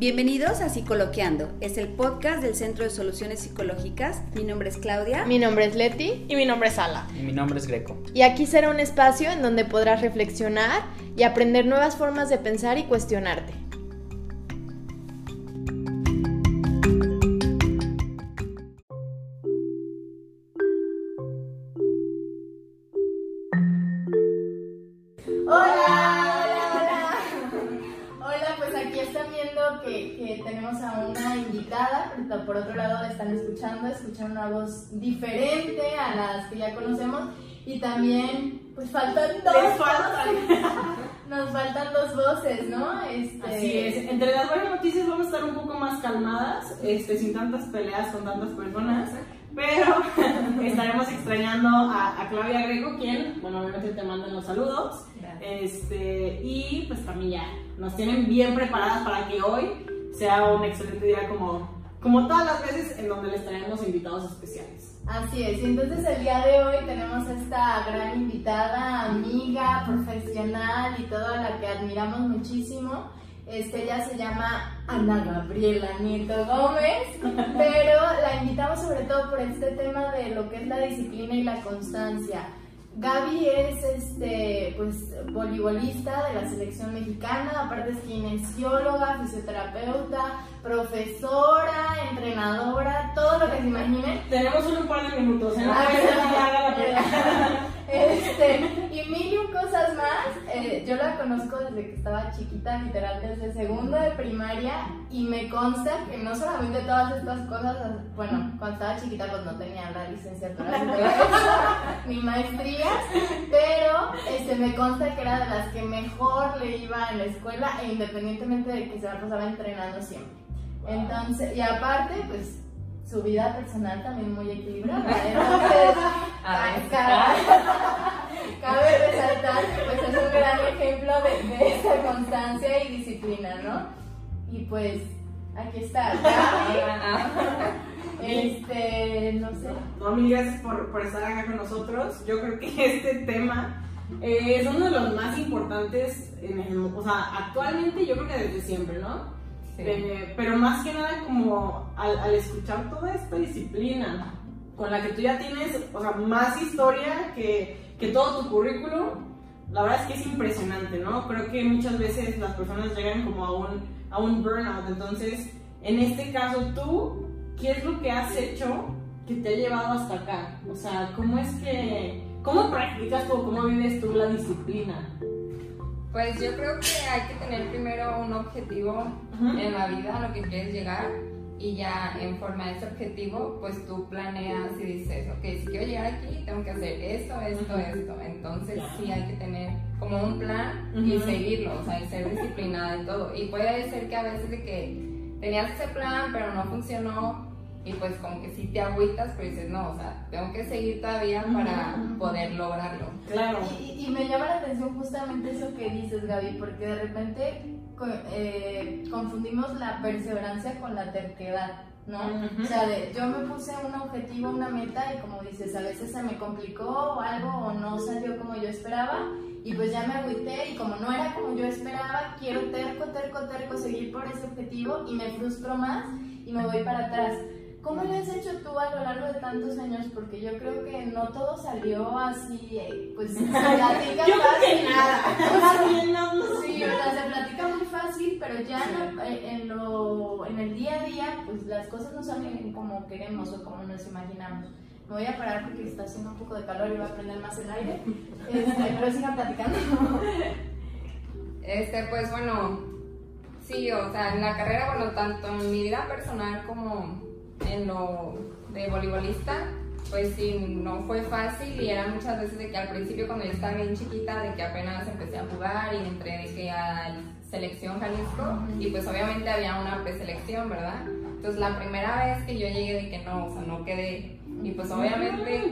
Bienvenidos a Psicoloqueando, es el podcast del Centro de Soluciones Psicológicas. Mi nombre es Claudia. Mi nombre es Leti. Y mi nombre es Ala. Y mi nombre es Greco. Y aquí será un espacio en donde podrás reflexionar y aprender nuevas formas de pensar y cuestionarte. Escuchando, escuchan una voz diferente a las que ya conocemos y también pues faltan dos Nos faltan dos voces, ¿no? Este... Así es. Entre las buenas noticias vamos a estar un poco más calmadas, este, sin tantas peleas con tantas personas. Pero estaremos extrañando a, Claudia Greco, quien, bueno, obviamente te mandan los saludos. Este, y pues también ya nos tienen bien preparadas para que hoy sea un excelente día como como todas las veces en donde les traemos invitados especiales. Así es, y entonces el día de hoy tenemos esta gran invitada, amiga, profesional y toda la que admiramos muchísimo. Este, ella se llama Ana Gabriela Nieto Gómez, pero la invitamos sobre todo por este tema de lo que es la disciplina y la constancia. Gaby es este, pues, voleibolista de la selección mexicana, aparte es kinesióloga, fisioterapeuta, profesora, entrenadora, todo lo que se imaginen. Tenemos un par de minutos, ¿eh? Este, y mil y cosas más. Eh, yo la conozco desde que estaba chiquita, literal desde segundo de primaria, y me consta que no solamente todas estas cosas, bueno, cuando estaba chiquita pues no tenía la licenciatura ni maestrías, pero este, me consta que era de las que mejor le iba en la escuela, e independientemente de que se la pasaba entrenando siempre. Entonces, y aparte, pues su vida personal también muy equilibrada. Entonces, cabe, resaltar que pues, es un gran ejemplo de, de esa constancia y disciplina, ¿no? Y pues aquí está. este, no sé. No, mil gracias por, por, estar acá con nosotros. Yo creo que este tema eh, es uno de los más importantes, en el, o sea, actualmente yo creo que desde siempre, ¿no? Eh, pero más que nada como al, escuchar toda esta disciplina con la que tú ya tienes, o sea, más historia que, que todo tu currículum, la verdad es que es impresionante, ¿no? Creo que muchas veces las personas llegan como a un, a un burnout, entonces, en este caso tú, ¿qué es lo que has hecho que te ha llevado hasta acá? O sea, ¿cómo es que, cómo practicas tú, cómo vives tú la disciplina? Pues yo creo que hay que tener primero un objetivo en la vida a lo que quieres llegar y ya en forma de ese objetivo, pues tú planeas y dices, ok, si quiero llegar aquí, tengo que hacer esto, esto, esto. Entonces sí hay que tener como un plan y seguirlo, o sea, y ser disciplinada en todo. Y puede ser que a veces de que tenías ese plan, pero no funcionó, y pues como que sí te agüitas, pero dices, no, o sea, tengo que seguir todavía para poder lograrlo. Claro. Y, y, me llama la atención justamente eso que dices, Gaby, porque de repente eh, confundimos la perseverancia con la terquedad. ¿no? O sea, yo me puse un objetivo, una meta y como dices, a veces se me complicó algo o no salió como yo esperaba y pues ya me agüité y como no era como yo esperaba, quiero terco, terco, terco seguir por ese objetivo y me frustro más y me voy para atrás. ¿Cómo lo has hecho tú a lo largo de tantos años? Porque yo creo que no todo salió así, eh, pues se platica yo fácil. nada. sí, o sea, se platica muy fácil, pero ya eh, en, lo, en el día a día, pues las cosas no salen como queremos o como nos imaginamos. Me voy a parar porque está haciendo un poco de calor y voy a prender más el aire. Este, pero sigan platicando. Este, pues bueno, sí, o sea, en la carrera, bueno, tanto en mi vida personal como en lo de voleibolista, pues sí, no fue fácil y era muchas veces de que al principio cuando yo estaba bien chiquita, de que apenas empecé a jugar y entré de que a selección Jalisco y pues obviamente había una preselección, ¿verdad? Entonces la primera vez que yo llegué de que no, o sea, no quedé y pues obviamente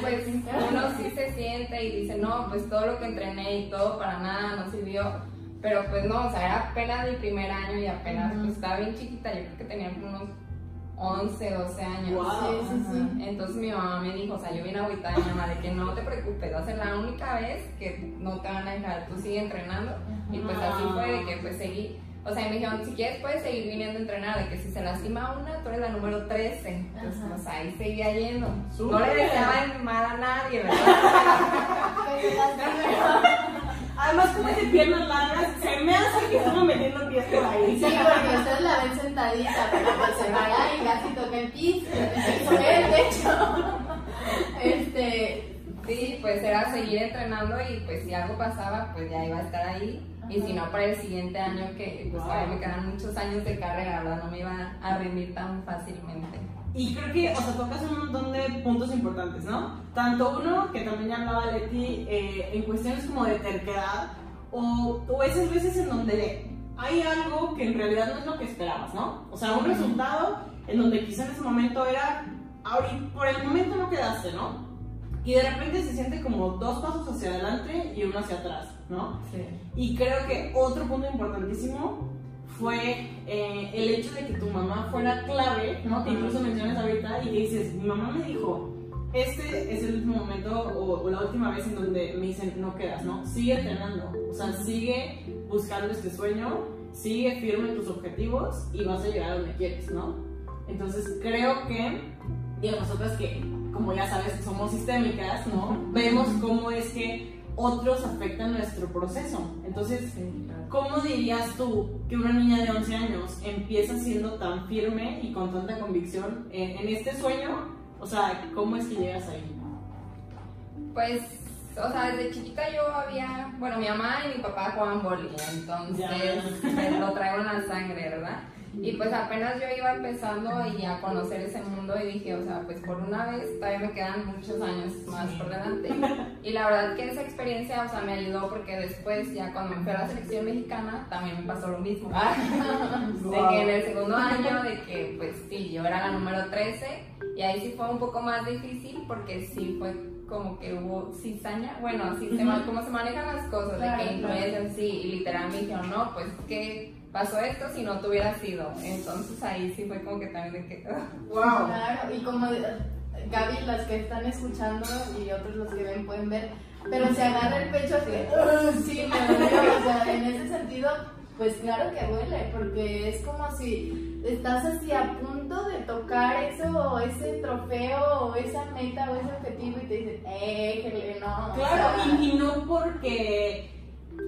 pues uno sí se siente y dice, no, pues todo lo que entrené y todo para nada no sirvió pero pues no, o sea, era apenas mi primer año y apenas pues, estaba bien chiquita, yo creo que tenía unos 11, 12 años. Sí, sí, sí. Entonces mi mamá me dijo, o sea, yo vine agüitada de mi mamá de que no te preocupes, va a ser la única vez que no te van a dejar, tú sigue entrenando. Y pues así fue de que pues seguí. O sea, me dijeron, si quieres puedes seguir viniendo a entrenar, de que si se lastima una, tú eres la número 13. Entonces, pues ahí seguía yendo. No le deseaba mal a nadie, ¿verdad? Además, como de piernas largas, se me hace que estamos metiendo pies por ahí. Sí, porque ustedes la ven sentadita, pero pues se para y casi toca el piso, el techo. Este, Sí, pues era seguir entrenando y pues si algo pasaba, pues ya iba a estar ahí. Y si no, para el siguiente año, que pues todavía me quedan muchos años de carrera, ¿verdad? No me iba a rendir tan fácilmente. Y creo que, o sea, tocas un montón de puntos importantes, ¿no? Tanto uno, que también ya hablaba Leti, eh, en cuestiones como de terquedad, o, o esas veces en donde hay algo que en realidad no es lo que esperabas, ¿no? O sea, un resultado en donde quizá en ese momento era, ahorita, por el momento no quedaste, ¿no? Y de repente se siente como dos pasos hacia adelante y uno hacia atrás, ¿no? Sí. Y creo que otro punto importantísimo fue eh, el hecho de que tu mamá fuera clave, ¿no? Que incluso mencionas ahorita y dices, mi mamá me dijo, este es el último momento o, o la última vez en donde me dicen, no quedas, ¿no? Sigue entrenando, o sea, sigue buscando este sueño, sigue firme en tus objetivos y vas a llegar a donde quieres, ¿no? Entonces creo que, digo, nosotras que, como ya sabes, somos sistémicas, ¿no? Vemos cómo es que otros afectan nuestro proceso. Entonces, ¿cómo dirías tú que una niña de 11 años empieza siendo tan firme y con tanta convicción en, en este sueño? O sea, ¿cómo es que llegas ahí? Pues, o sea, desde chiquita yo había, bueno, mi mamá y mi papá jugaban boli, entonces lo traigo en la sangre, ¿verdad? Y pues apenas yo iba empezando y a conocer ese mundo y dije, o sea, pues por una vez todavía me quedan muchos años más por delante. Y la verdad que esa experiencia, o sea, me ayudó porque después ya cuando me fui a la selección mexicana también me pasó lo mismo. De que en el segundo año, de que pues sí, yo era la número 13 y ahí sí fue un poco más difícil porque sí fue como que hubo cizaña, bueno, así se cómo se manejan las cosas, Claro, de que claro. influencian, sí, y literal me dijeron, no, pues que pasó esto si no te hubiera sido. Entonces ahí sí fue como que también de que, ¡Wow! Claro, y como eh, Gaby, las que están escuchando y otros los que ven pueden ver, pero se agarra el pecho así, "Ugh, sí, me dolió", o sea, en ese sentido, pues claro que duele, porque es como si estás así a punto de tocar eso, o ese trofeo, o esa meta, o ese objetivo, y te dicen, eh, Helen, no. o Claro, sea, y, y no porque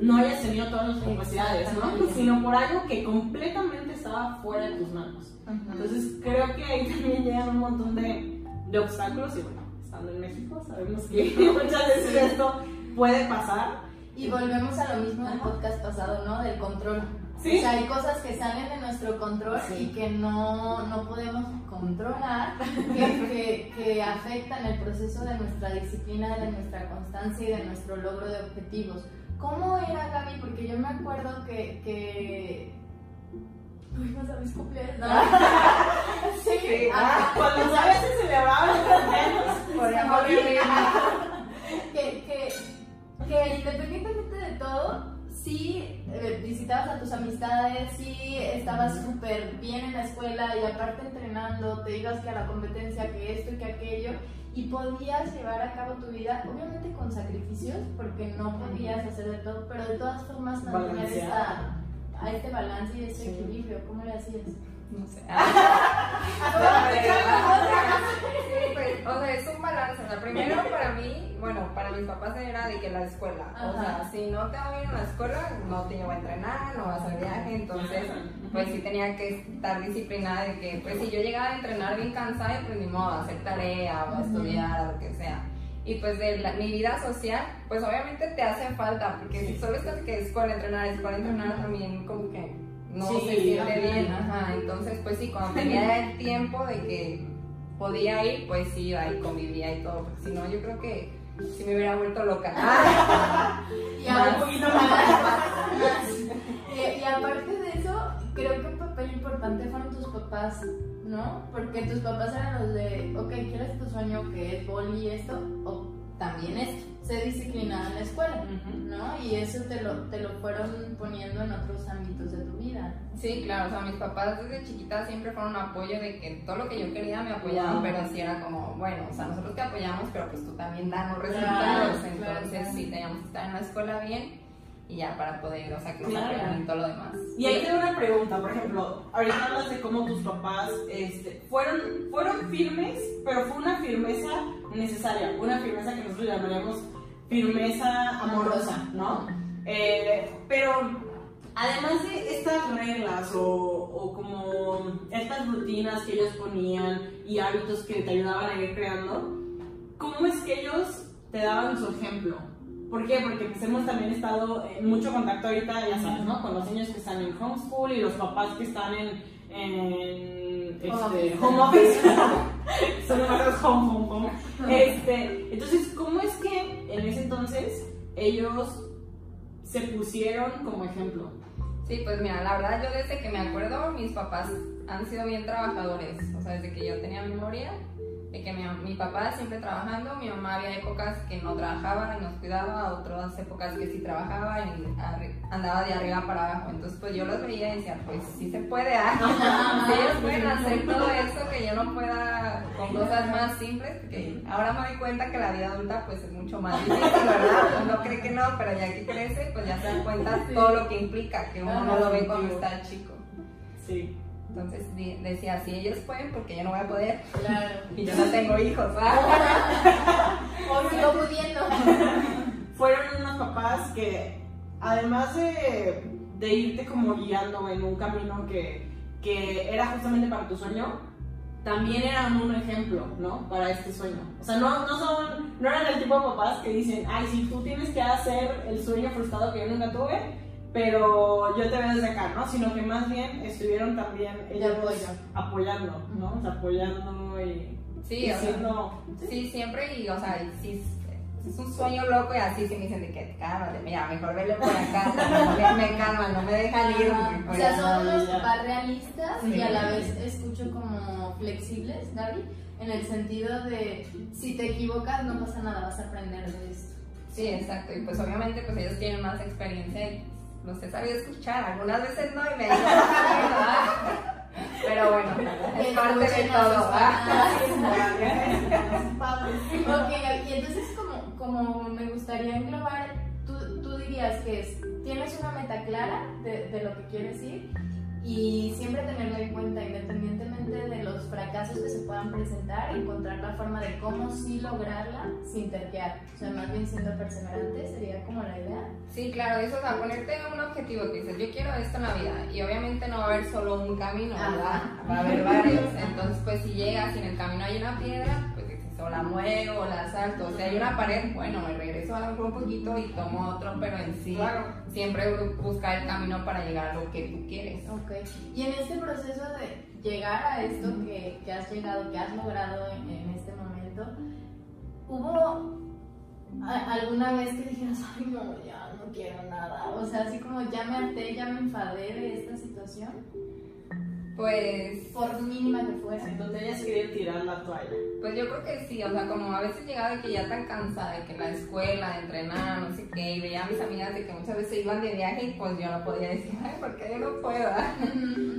no hayas tenido todas las capacidades, ¿no? Sino por algo que completamente estaba fuera de tus manos. Entonces creo que ahí también llegan un montón de, de obstáculos y bueno, estando en México sabemos que muchas veces esto puede pasar. Y volvemos a lo mismo del podcast pasado, ¿no? Del control. Sí. O sea, hay cosas que salen de nuestro control Sí. y que no, no podemos controlar, que, que, que afectan el proceso de nuestra disciplina, de nuestra constancia y de nuestro logro de objetivos. ¿Cómo era, Gaby? Porque yo me acuerdo que... que... Fuimos a mis cumpleaños. ¿no? sí, ah, Cuando sabes se celebraban los cumpleaños, por amor que, que, que independientemente de todo, sí eh, visitabas a tus amistades, sí estabas súper bien en la escuela y aparte entrenando, te ibas que a la competencia, que esto y que aquello, y podías llevar a cabo tu vida, obviamente con sacrificios, porque no podías hacer de todo, pero de todas formas mantener esta, a este balance y ese Sí. equilibrio. ¿Cómo le hacías? No sé. O sea, es un balance. O sea, primero para mí, bueno, para mis papás era de que la escuela. O sea, si no te va bien en la escuela, no te llevo a entrenar, no vas al viaje. Entonces, pues sí tenía que estar disciplinada de que, pues si yo llegaba a entrenar bien cansada, pues ni modo, hacer tarea o estudiar o lo que sea. Y pues de la- mi vida social, pues obviamente te hace falta, porque si solo estás que escuela, entrenar, escuela, entrenar, también como que no Sí, se siente bien. Ajá, entonces pues sí, cuando tenía el tiempo de que podía ir, pues sí iba y convivía y todo, porque si no, yo creo que sí me hubiera vuelto loca. Y Más, un poquito más. Y, y aparte de eso, creo que un papel importante fueron tus papás, ¿no? Porque tus papás eran los de, ok, ¿quieres tu sueño que es boli y esto? O también es ser disciplinada en la escuela, ¿no? Y eso te lo, te lo fueron poniendo en otros ámbitos de tu vida. Sí, claro, o sea, mis papás desde chiquita siempre fueron un apoyo de que todo lo que yo quería me apoyaban, pero sí era como, bueno, o sea, nosotros te apoyamos, pero pues tú también danos resultados, entonces sí, teníamos que estar en la escuela bien y ya para poder, o sea, que claro. se todo lo demás. Y ahí tengo una pregunta, por ejemplo, ahorita hablas de cómo tus papás este, fueron, fueron firmes, pero fue una firmeza necesaria, una firmeza que nosotros llamaríamos firmeza amorosa, ¿no? Eh, pero además de estas reglas o, o, como estas rutinas que ellos ponían y hábitos que te ayudaban a ir creando, ¿cómo es que ellos te daban su ejemplo? ¿Por qué? Porque pues hemos también estado en mucho contacto ahorita, ya sabes, ¿no? Con los niños que están en homeschool y los papás que están en, en este, home office. Son los home, home, home. Este, entonces, ¿cómo es que en ese entonces ellos se pusieron como ejemplo? Sí, pues mira, la verdad yo desde que me acuerdo, mis papás han sido bien trabajadores. O sea, desde que yo tenía memoria, de que mi, mi, papá siempre trabajando, mi mamá había épocas que no trabajaba y nos cuidaba, otras épocas que sí trabajaba y andaba de arriba para abajo. Entonces pues yo los veía y decía, pues sí se puede, ¿ah? ellos pueden hacer todo eso que yo no pueda con cosas más simples, porque ahora me doy cuenta que la vida adulta pues es mucho más difícil, ¿verdad? Uno cree que no, pero ya que crece pues ya se dan cuenta todo lo que implica, que uno no lo ve cuando está chico. Sí. Entonces decía, si ellos pueden, porque yo no voy a poder. Claro. Y yo no tengo hijos. o sigo pudiendo. Fueron unos papás que, además de, de, irte como guiando en un camino que, que era justamente para tu sueño, también eran un ejemplo, ¿no? Para este sueño. O sea, no, no, son, no eran el tipo de papás que dicen, ay, si tú tienes que hacer el sueño frustrado que yo nunca tuve, pero yo te veo desde acá, ¿no? Sino que más bien estuvieron también ellos apoyando, ¿no? O sea, apoyando y... Sí, sí, siempre y, o sea, sí, es un sueño loco y así se me dicen de que cálmate, mira, mejor vele por acá, me, me calma, no me dejan ir. o sea, son unos papás realistas y a la vez escucho como flexibles, Gaby, en el sentido de si te equivocas no pasa nada, vas a aprender de esto. Sí, exacto, y pues obviamente pues ellos tienen más experiencia y los he sabido escuchar, algunas veces no y me dicen, pero bueno, es parte de todo. ok, y entonces como, como me gustaría englobar, tú, tú dirías que es, tienes una meta clara de, de lo que quieres ir y siempre tenerlo en cuenta independientemente fracasos que se puedan presentar, encontrar la forma de cómo sí lograrla sin terquear, o sea, más bien siendo perseverante sería como la idea. Sí, claro, eso, o sea, ponerte un objetivo que dices, yo quiero esto en la vida y obviamente no va a haber solo un camino, ¿verdad? Va a haber varios, entonces pues si llegas y en el camino hay una piedra, pues o la muevo o la salto. O sea, hay una pared, bueno, me regreso a un poquito y tomo otro, pero en sí siempre buscar el camino para llegar a lo que tú quieres. Ok. Y en este proceso de llegar a esto que, que has llegado, que has logrado en, en este momento, ¿hubo alguna vez que dijeras, ay, no, ya no quiero nada? O sea, así como ya me harté, ya me enfadé de esta situación. Pues. Por mínima que fuera. Entonces ellas querían tirar la toalla. Pues yo creo que sí, o sea, como a veces llegaba de que ya tan cansada de que la escuela, de entrenar, no sé qué, y veía a mis amigas de que muchas veces iban de viaje y pues yo no podía decir, ay, ¿por qué yo no puedo?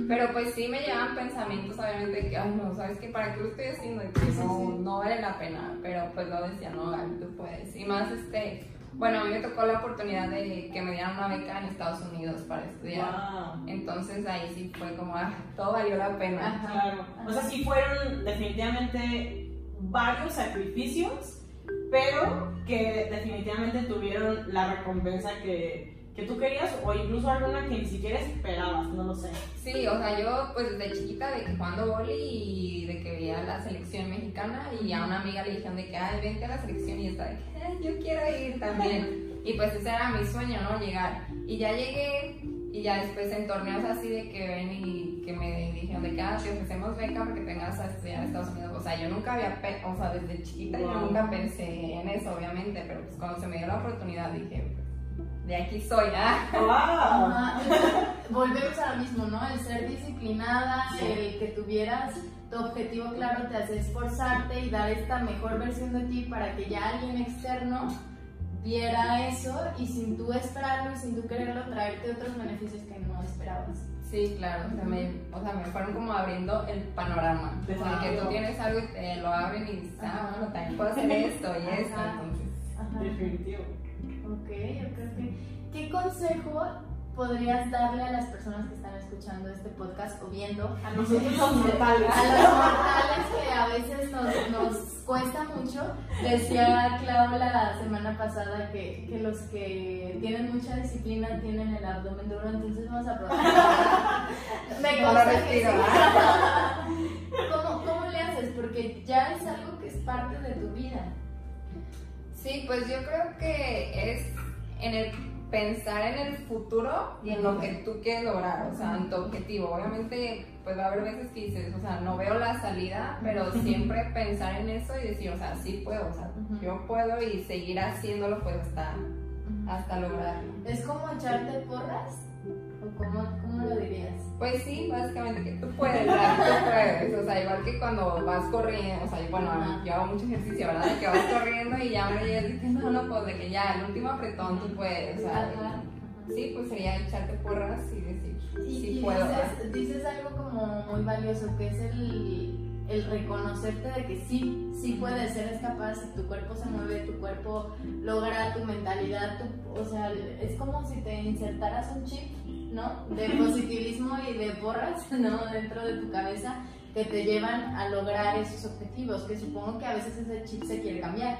Pero pues sí me llevaban pensamientos, obviamente, de que, ay, no, ¿sabes qué? ¿Para qué lo estoy haciendo? Y que no, no vale la pena. Pero pues lo decía, no, Gaby, tú puedes. Y más, este bueno, a mí me tocó la oportunidad de que me dieran una beca en Estados Unidos para estudiar. Entonces ahí sí fue como, ah, todo valió la pena. Claro. O sea, sí fueron definitivamente varios sacrificios, pero que definitivamente tuvieron la recompensa que, que tú querías o incluso alguna que ni siquiera esperabas, no lo sé. Sí, o sea, yo pues desde chiquita de que jugando boli y de que veía la selección mexicana y a una amiga le dijeron de que, ay, vente a la selección y está de que, yo quiero ir también. Y pues ese era mi sueño, ¿no? Llegar. Y ya llegué y ya después en torneos así de que ven y que me dijeron de que, ah, te ofrecemos beca porque tengas a estudiar en Estados Unidos. O sea, yo nunca había, o sea, desde chiquita yo nunca pensé en eso, obviamente, pero pues cuando se me dio la oportunidad dije, de aquí soy, ¿ah? Wow. Volvemos a lo mismo, ¿no? El ser disciplinada, el que tuvieras tu objetivo claro te hace esforzarte y dar esta mejor versión de ti para que ya alguien externo viera eso y sin tú esperarlo y sin tú quererlo traerte otros beneficios que no esperabas. Sí, claro, o sea, me, o sea, me fueron como abriendo el panorama. O sea, que tú tienes algo y te lo abren y dices, ah, bueno, también puedo hacer esto y esto, entonces. Ajá. Definitivo. Ok, ok, ¿Qué consejo podrías darle a las personas que están escuchando este podcast o viendo a nosotros los mortales. a los mortales que a veces nos, nos cuesta mucho. Decía Clau la semana pasada que, que, los que tienen mucha disciplina tienen el abdomen duro entonces vamos a probar. Me consta que ¿Cómo, ¿cómo le haces? porque ya es algo que es parte de tu vida sí pues yo creo que es en el pensar en el futuro y en lo que tú quieres lograr, o sea, en tu objetivo. Obviamente, pues va a haber veces que dices, o sea, no veo la salida, pero siempre pensar en eso y decir, o sea, sí puedo, o sea, yo puedo y seguir haciéndolo pues hasta, hasta lograrlo. ¿Es como echarte porras? ¿O cómo, cómo lo dirías? Pues sí, básicamente que tú puedes, tú puedes. O sea, igual que cuando vas corriendo, o sea, bueno, yo hago mucho ejercicio, ¿verdad? De que vas corriendo y ya me llegas que no, no, pues de que ya, el último apretón tú puedes. O sea, sí, pues sería echarte porras y decir, y, sí puedo. Dices, dices algo como muy valioso, que es el el reconocerte de que sí, sí puedes, eres capaz, si tu cuerpo se mueve, tu cuerpo logra tu mentalidad, tu, o sea, es como si te insertaras un chip ¿no? De positivismo y de porras, ¿no? Dentro de tu cabeza que te llevan a lograr esos objetivos, que supongo que a veces ese chip se quiere cambiar.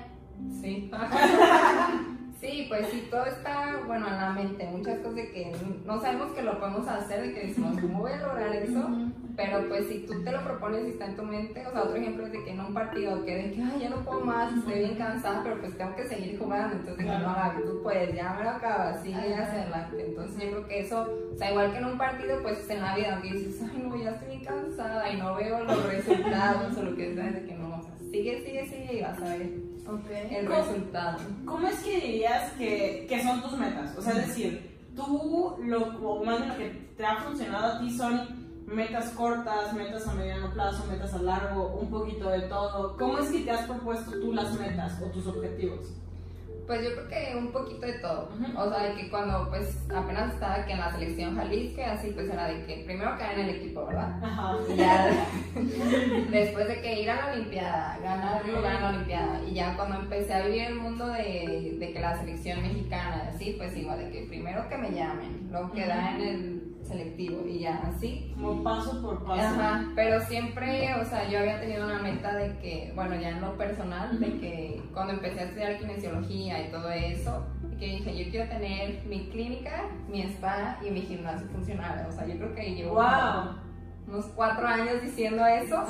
Sí. Sí, pues sí, todo está, bueno, en la mente, muchas cosas de que no sabemos que lo podemos hacer, de que decimos, ¿cómo voy a lograr eso? Pero pues si tú te lo propones y está en tu mente, o sea, otro ejemplo es de que en un partido, que de que, ay, ya no puedo más, estoy bien cansada, pero pues tengo que seguir jugando, entonces claro. no, tú puedes, ya me lo acabas, sigue hacia adelante. Entonces yo creo que eso, o sea, igual que en un partido, pues en la vida, aunque dices, ay, no, ya estoy bien cansada y no veo los resultados o lo que sea, de que no, o sea, sigue, sigue, sigue y vas a ver Okay. el resultado. ¿Cómo es que dirías que, que, son tus metas? O sea, es decir, tú, lo, o más bien lo que te ha funcionado a ti son metas cortas, metas a mediano plazo, metas a largo, un poquito de todo. ¿Cómo es que te has propuesto tú las metas o tus objetivos? Pues yo creo que un poquito de todo. O sea, de que cuando pues apenas estaba aquí en la selección Jalisco, así pues era de que primero caer en el equipo, ¿verdad? Ajá. Y ya después de que ir a la Olimpiada, ganar lugar en la Olimpiada. Y ya cuando empecé a vivir el mundo de, de que la selección mexicana, así, pues igual de que primero que me llamen, luego queda en el selectivo y ya así. Como paso por paso. Ajá, pero siempre, o sea, yo había tenido una meta de que, bueno, ya en lo personal, de que cuando empecé a estudiar kinesiología y todo eso, que dije, yo quiero tener mi clínica, mi spa y mi gimnasio funcional. O sea, yo creo que llevo wow. unos cuatro años diciendo eso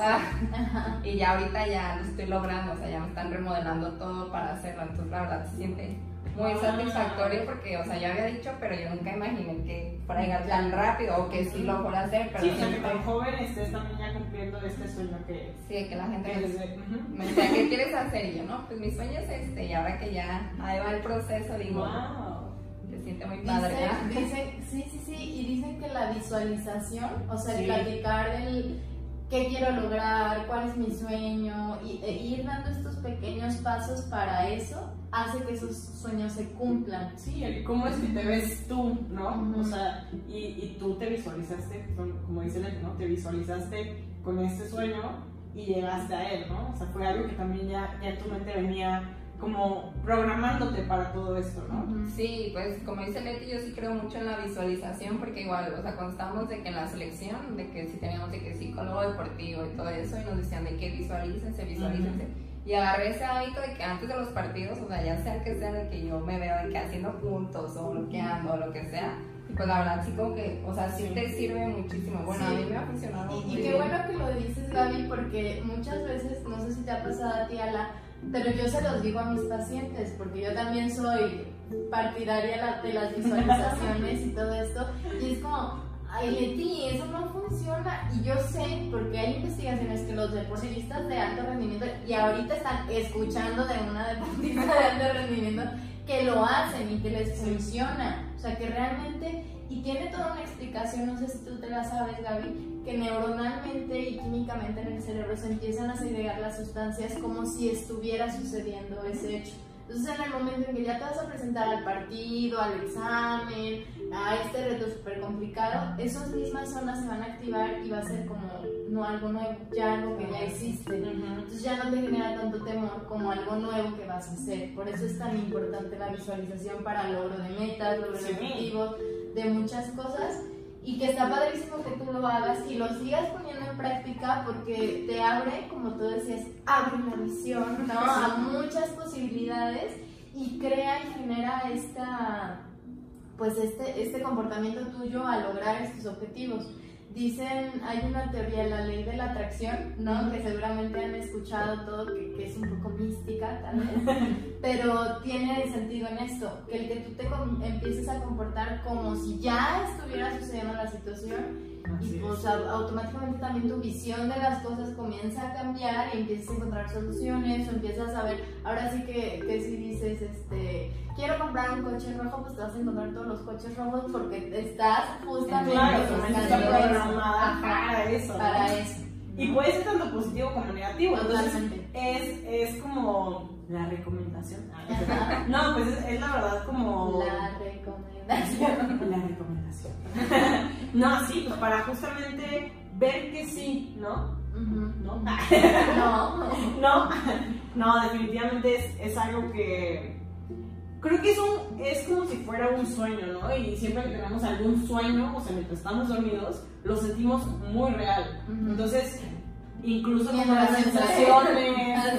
y ya ahorita ya lo estoy logrando, o sea, ya me están remodelando todo para hacerlo, entonces la verdad se siente muy satisfactorio porque, o sea, yo había dicho, pero yo nunca imaginé que fuera tan rápido o que sí lo fuera a hacer. Pero sí, siempre... que tan joven estés también ya cumpliendo este sueño que... Sí, que la gente me, me decía, ¿qué quieres hacer? Y yo, no, pues mi sueño es este, y ahora que ya ahí va el proceso, digo, wow. se siente muy padre. Dicen, dicen, sí, sí, sí, y dicen que la visualización, o sea, el sí. platicar el qué quiero lograr, cuál es mi sueño, y e ir dando estos pequeños pasos para eso, hace que esos sueños se cumplan. Sí, el cómo es que te ves tú, ¿no? Uh -huh. O sea, y, y, tú te visualizaste, como dice Leti, ¿no? Te visualizaste con este sueño y llegaste a él, ¿no? O sea, fue algo que también ya, ya tu mente venía como programándote para todo esto, ¿no? Sí, pues como dice Leti, yo sí creo mucho en la visualización porque igual, o sea, cuando estábamos de que en la selección, de que si teníamos de que psicólogo deportivo y todo eso, y nos decían de que visualícense, visualícense. Uh -huh. Y agarré ese hábito de que antes de los partidos, o sea, ya sea que sea de que yo me veo de que haciendo puntos o bloqueando o lo que sea, y pues la verdad sí como que, o sea, sí, sí. te sirve muchísimo. Bueno, sí. a mí me ha funcionado. Y, y qué bueno que lo dices, Gaby, porque muchas veces, no sé si te ha pasado a ti, Ala, pero yo se los digo a mis pacientes, porque yo también soy partidaria de las visualizaciones y todo esto, y es como, ay Leti, eso no funciona. Y yo sé, porque hay investigaciones que los deportistas de alto rendimiento, y ahorita están escuchando de una deportista de alto rendimiento, que lo hacen y que les funciona. O sea, que realmente, y tiene toda una explicación, no sé si tú te la sabes, Gaby, que neuronalmente y químicamente en el cerebro se empiezan a segregar las sustancias como si estuviera sucediendo ese hecho. Entonces en el momento en que ya te vas a presentar al partido, al examen, a este reto súper complicado, esas mismas zonas se van a activar y va a ser como no algo nuevo, ya algo que ya existe. Entonces ya no te genera tanto temor como algo nuevo que vas a hacer. Por eso es tan importante la visualización para el logro de metas, logro de objetivos, de muchas cosas y que está padrísimo que tú lo hagas y lo sigas poniendo en práctica porque te abre, como tú decías, abre la visión ¿no? a muchas posibilidades y crea y genera esta, pues este, este comportamiento tuyo a lograr estos objetivos. Dicen, hay una teoría, la ley de la atracción, ¿no? Que seguramente han escuchado todo, que, que es un poco mística tal vez, pero tiene sentido en esto, que el que tú te empieces a comportar como si ya estuviera sucediendo la situación y pues automáticamente también tu visión de las cosas comienza a cambiar y empiezas a encontrar soluciones o empiezas a ver, ahora sí que, que si dices, este, quiero comprar un coche rojo, pues te vas a encontrar todos los coches rojos porque estás justamente claro, programada para eso. Para eso. Y puede ser tanto positivo como negativo. Entonces, es, es como la recomendación. No, pues es, es la verdad como... La recomendación. La recomendación. no, sí, pues para justamente ver que sí, ¿no? ¿No? no. no. No, definitivamente es, es algo que creo que es, un, es como si fuera un sueño, ¿no? Y siempre que tenemos algún sueño, o sea, mientras estamos dormidos, lo sentimos muy real. Entonces, incluso como las sensaciones,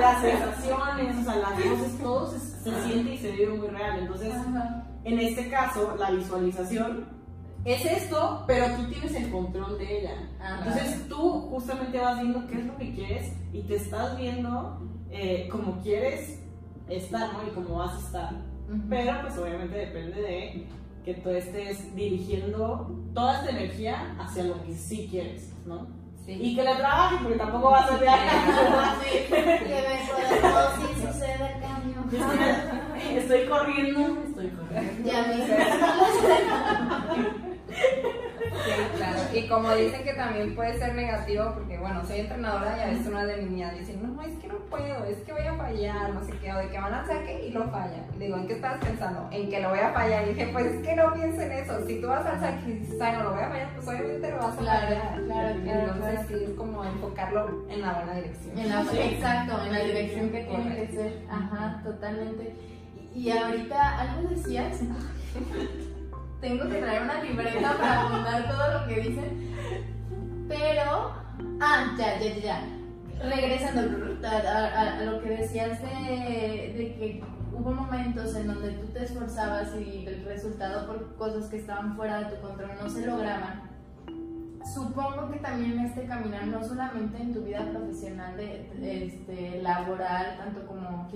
las sensaciones, o sea, las voces, todo se, siente y se vive muy real. Entonces, en este caso, la visualización es esto, pero tú tienes el control de ella. Entonces tú justamente vas viendo qué es lo que quieres y te estás viendo eh, como quieres estar, ¿no? Y cómo vas a estar. Pero pues obviamente depende de que tú estés dirigiendo toda esta energía hacia lo que sí quieres, ¿no? Sí. Y que la trabajes, porque tampoco vas a ser sí. Que me todo sí sucede el cambio. Estoy corriendo, estoy corriendo. Ya me Sí, claro. Y como dicen que también puede ser negativo, porque bueno, soy entrenadora y a veces una de mis niñas dice, no, es que no puedo, es que voy a fallar, no sé qué, o de que van al saque y lo falla. Y digo, ¿en qué estás pensando? En que lo voy a fallar. Y dije, pues es que no pienso en eso. Si tú vas al saque y dices, no lo voy a fallar, pues obviamente lo vas a fallar. Claro, claro, Entonces sí, es como enfocarlo en la buena dirección. En la, exacto, en la dirección que tiene que ser. Ajá, totalmente. Y, y ahorita, algo decías tengo que traer una libreta para apuntar todo lo que dicen. Pero, ah, ya, ya, ya. Regresando a, lo que decías de, de, que hubo momentos en donde tú te esforzabas y el resultado por cosas que estaban fuera de tu control no se lograban supongo que también este caminar, no solamente en tu vida profesional, de, este, laboral, tanto como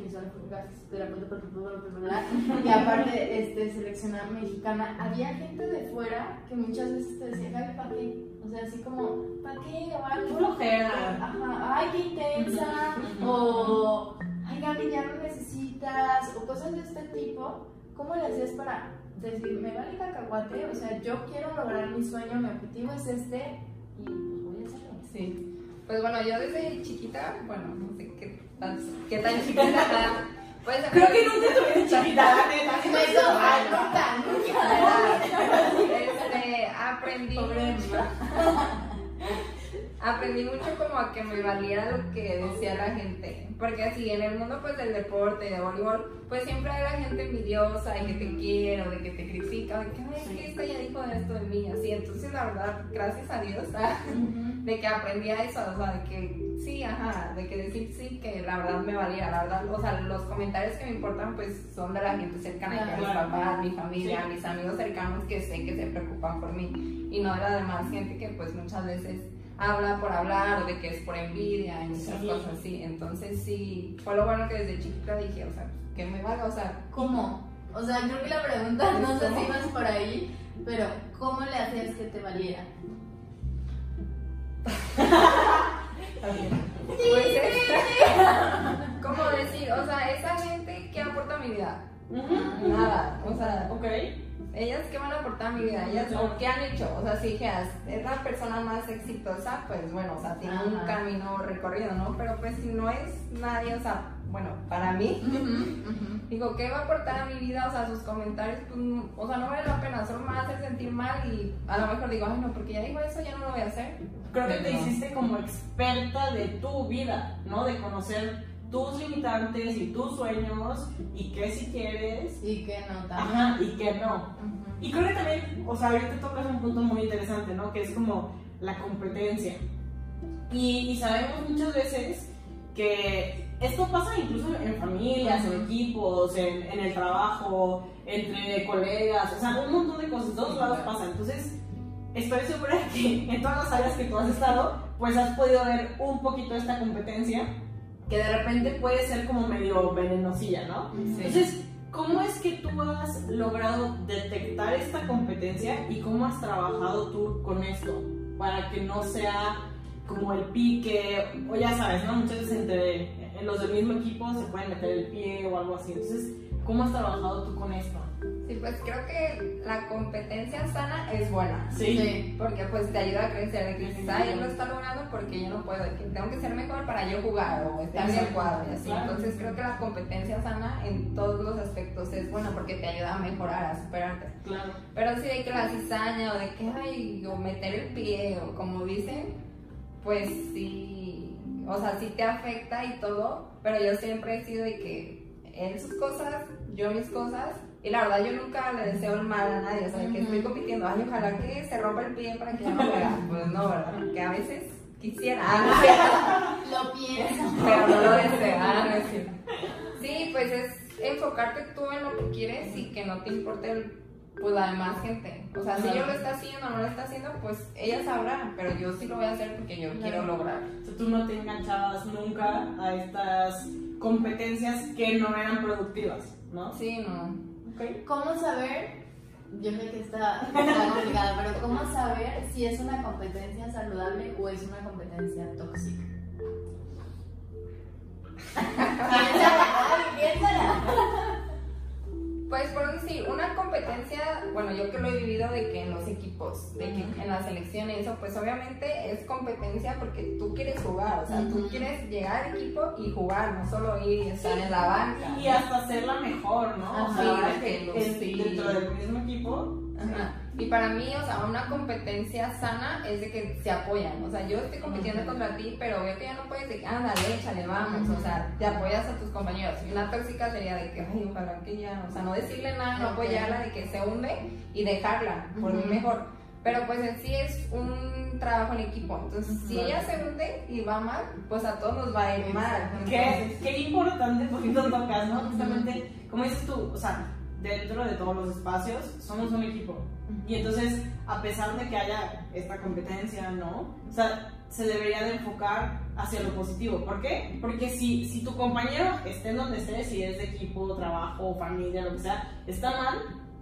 y aparte este, seleccionar mexicana, había gente de fuera que muchas veces te decía, Gaby, ¿para qué? O sea, así como, ¿para qué? O algo, Ajá, ay, qué intensa, o ay, Gaby, ya lo necesitas, o cosas de este tipo. ¿Cómo le hacías para decir, me vale cacahuate, o sea, yo quiero lograr mi sueño, mi objetivo es este y pues voy a hacerlo. Sí. Pues bueno, yo desde chiquita, bueno, no sé qué tan, qué tan chiquita pues, Creo que nunca tuve chiquita, nunca, nunca. Este, aprendí aprendí mucho como a que me valiera lo que decía la gente. Porque así, en el mundo pues del deporte, de voleibol, pues siempre hay la gente envidiosa y que te quiere o de que te critica, de que, ay, que esta ya dijo esto de mí, así. Entonces, la verdad, gracias a Dios, de que aprendí a eso, o sea, de que sí, ajá, de que decir sí, que la verdad me valía, la verdad, o sea, los comentarios que me importan pues son de la gente cercana, mis papás, mi familia, mis amigos cercanos que sé que se preocupan por mí y no de la demás gente que pues muchas veces habla por hablar o de que es por envidia y muchas cosas así. Entonces sí, fue lo bueno que desde chiquita dije, o sea, que me valga, o sea. ¿Cómo? O sea, creo que la pregunta, no sé si vas por ahí, pero ¿cómo le hacías que te valiera? Pues es- ¿Cómo decir? O sea, esa gente que aporta a mi vida. Nada. O sea, Ok. Ellas que van a aportar a mi vida, ellas o qué han hecho. O sea, si dijeras, es la persona más exitosa, pues bueno, o sea, tiene un camino recorrido, ¿no? Pero pues si no es nadie, o sea, bueno, para mí, digo, ¿qué va a aportar a mi vida? O sea, sus comentarios, pues, no- o sea, no vale la pena, solo me va a hacer sentir mal y a lo mejor digo, ay, no, porque ya digo eso, ya no lo voy a hacer. Creo que te No. hiciste como experta de tu vida, ¿no? De conocer tus limitantes y tus sueños y qué si quieres, Y que no también. ajá, y qué no. Ujú. Y creo que también, o sea, ahorita tocas un punto muy interesante, ¿no? Que es como la competencia. Y, y sabemos muchas veces que esto pasa incluso en familias, en equipos, en, en el trabajo, entre colegas, o sea, un montón de cosas, todos lados pasa. Entonces, estoy segura que en todas las áreas que tú has estado, pues has podido ver un poquito esta competencia que de repente puede ser como medio venenosilla, ¿no? Entonces, ¿cómo es que tú has logrado detectar esta competencia y cómo has trabajado tú con esto para que no sea como el pique, o ya sabes, ¿no? Muchas veces entre en los del mismo equipo se pueden meter el pie o algo así. Entonces, ¿cómo has trabajado tú con esto? Sí, pues creo que la competencia sana es buena. Sí. Porque pues te ayuda a crecer, de que dices, ay, él lo está logrando porque yo no puedo, que tengo que ser mejor para yo jugar o estar Exacto. cuadro y así. Claro. Entonces creo que la competencia sana en todos los aspectos es buena porque te ayuda a mejorar, a superarte. Claro. Pero sí de que la cizaña o de que, ay, o meter el pie o como dicen, pues sí, o sea, sí te afecta y todo, pero yo siempre he sido de que él sus cosas, yo mis cosas, y la verdad yo nunca le deseo el mal a nadie, o sea, que estoy compitiendo, ay, ojalá que se rompa el pie para que ya no juega, pues no, ¿verdad? Que a veces quisiera, ah, no Lo pienso. pero no lo deseo, ah, no es. Sí, pues es enfocarte tú en lo que quieres y que no te importe el, pues la demás gente. O sea, si Claro. yo lo está haciendo o no lo está haciendo, pues ella sabrá, pero yo sí lo voy a hacer porque yo quiero lograr. O sea, tú no te enganchabas nunca a estas competencias que no eran productivas, ¿no? Sí, no. ¿Cómo saber? Yo sé que está, está complicado, pero ¿cómo saber si es una competencia saludable o es una competencia tóxica? Decir, una competencia, bueno, yo que lo he vivido de que en los equipos, de que en la selección y eso, pues obviamente es competencia porque tú quieres jugar, o sea, tú quieres llegar al equipo y jugar, no solo ir y estar en la banca. Y hasta ser la mejor, ¿no? O sea, que sí. dentro del mismo equipo. Ajá. Y para mí, o sea, una competencia sana es de que se apoyan. O sea, yo estoy compitiendo Ujú. contra ti, pero veo que ya no puedes de que, ándale, échale, vamos. O sea, te apoyas a tus compañeros. Y una tóxica sería de que, ay, ojalá que ya, o sea, no decirle nada, no apoyarla, de que se hunde y dejarla, por mí Ujú. mejor. Pero pues en sí es un trabajo en equipo. Entonces, si ella se hunde y va mal, pues a todos nos va a ir mal. Qué, qué importante porque tú tocas, ¿no? Justamente, como dices tú, o sea, dentro de todos los espacios somos un equipo. Y entonces, a pesar de que haya esta competencia, ¿no? O sea, se debería de enfocar hacia lo positivo. ¿Por qué? Porque si, si tu compañero esté en donde esté, si es de equipo, trabajo, familia, lo que sea, está mal,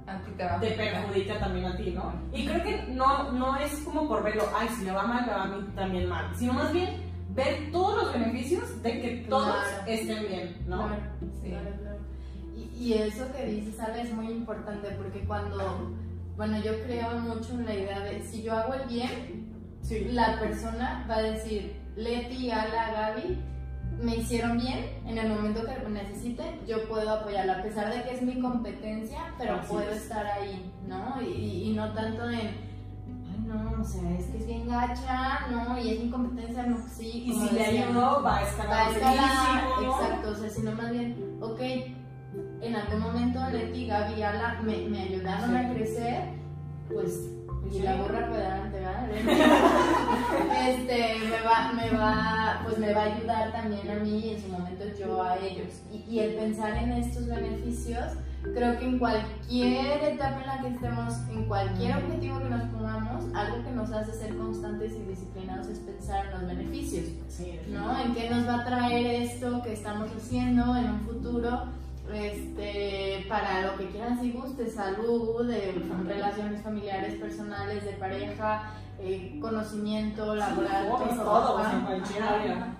A ti te perjudica también a ti, ¿no? Y creo que no, no es como por verlo, ay, si le va mal, me va a mí también mal, sino más bien ver todos los beneficios de que todos Claro. estén bien, ¿no? Claro, Sí. claro, claro. Y, eso que dices, Ale, es muy importante porque cuando, bueno, yo creo mucho en la idea de si yo hago el bien, Sí. la persona va a decir, Leti, Ala, Gaby, me hicieron bien en el momento que lo necesite, yo puedo apoyarla, a pesar de que es mi competencia, pero Así puedo es. estar ahí, ¿no? Y, y- no tanto en, ay, no, o sea, es que es bien gacha, ¿no? Y es mi competencia, no, sí. Y si le decíamos. ayudo, va a estar Va a escalar, exacto, o sea, sino más bien, ok, en algún momento Leti, Gaby y Ala me, me ayudaron Sí. a crecer, pues, y la burra puede adelante, ¿verdad? este, me va, me va, pues me va a ayudar también a mí y en su momento yo a ellos. Y, y el pensar en estos beneficios, creo que en cualquier etapa en la que estemos, en cualquier objetivo que nos pongamos, algo que nos hace ser constantes y disciplinados es pensar en los beneficios. ¿no? ¿En qué nos va a traer esto que estamos haciendo en un futuro? Este, para lo que quieras y gustes, salud, de relaciones familiares, personales, de pareja, eh, conocimiento laboral, todo. todo, o sea, Ajá. cualquier Ajá. área.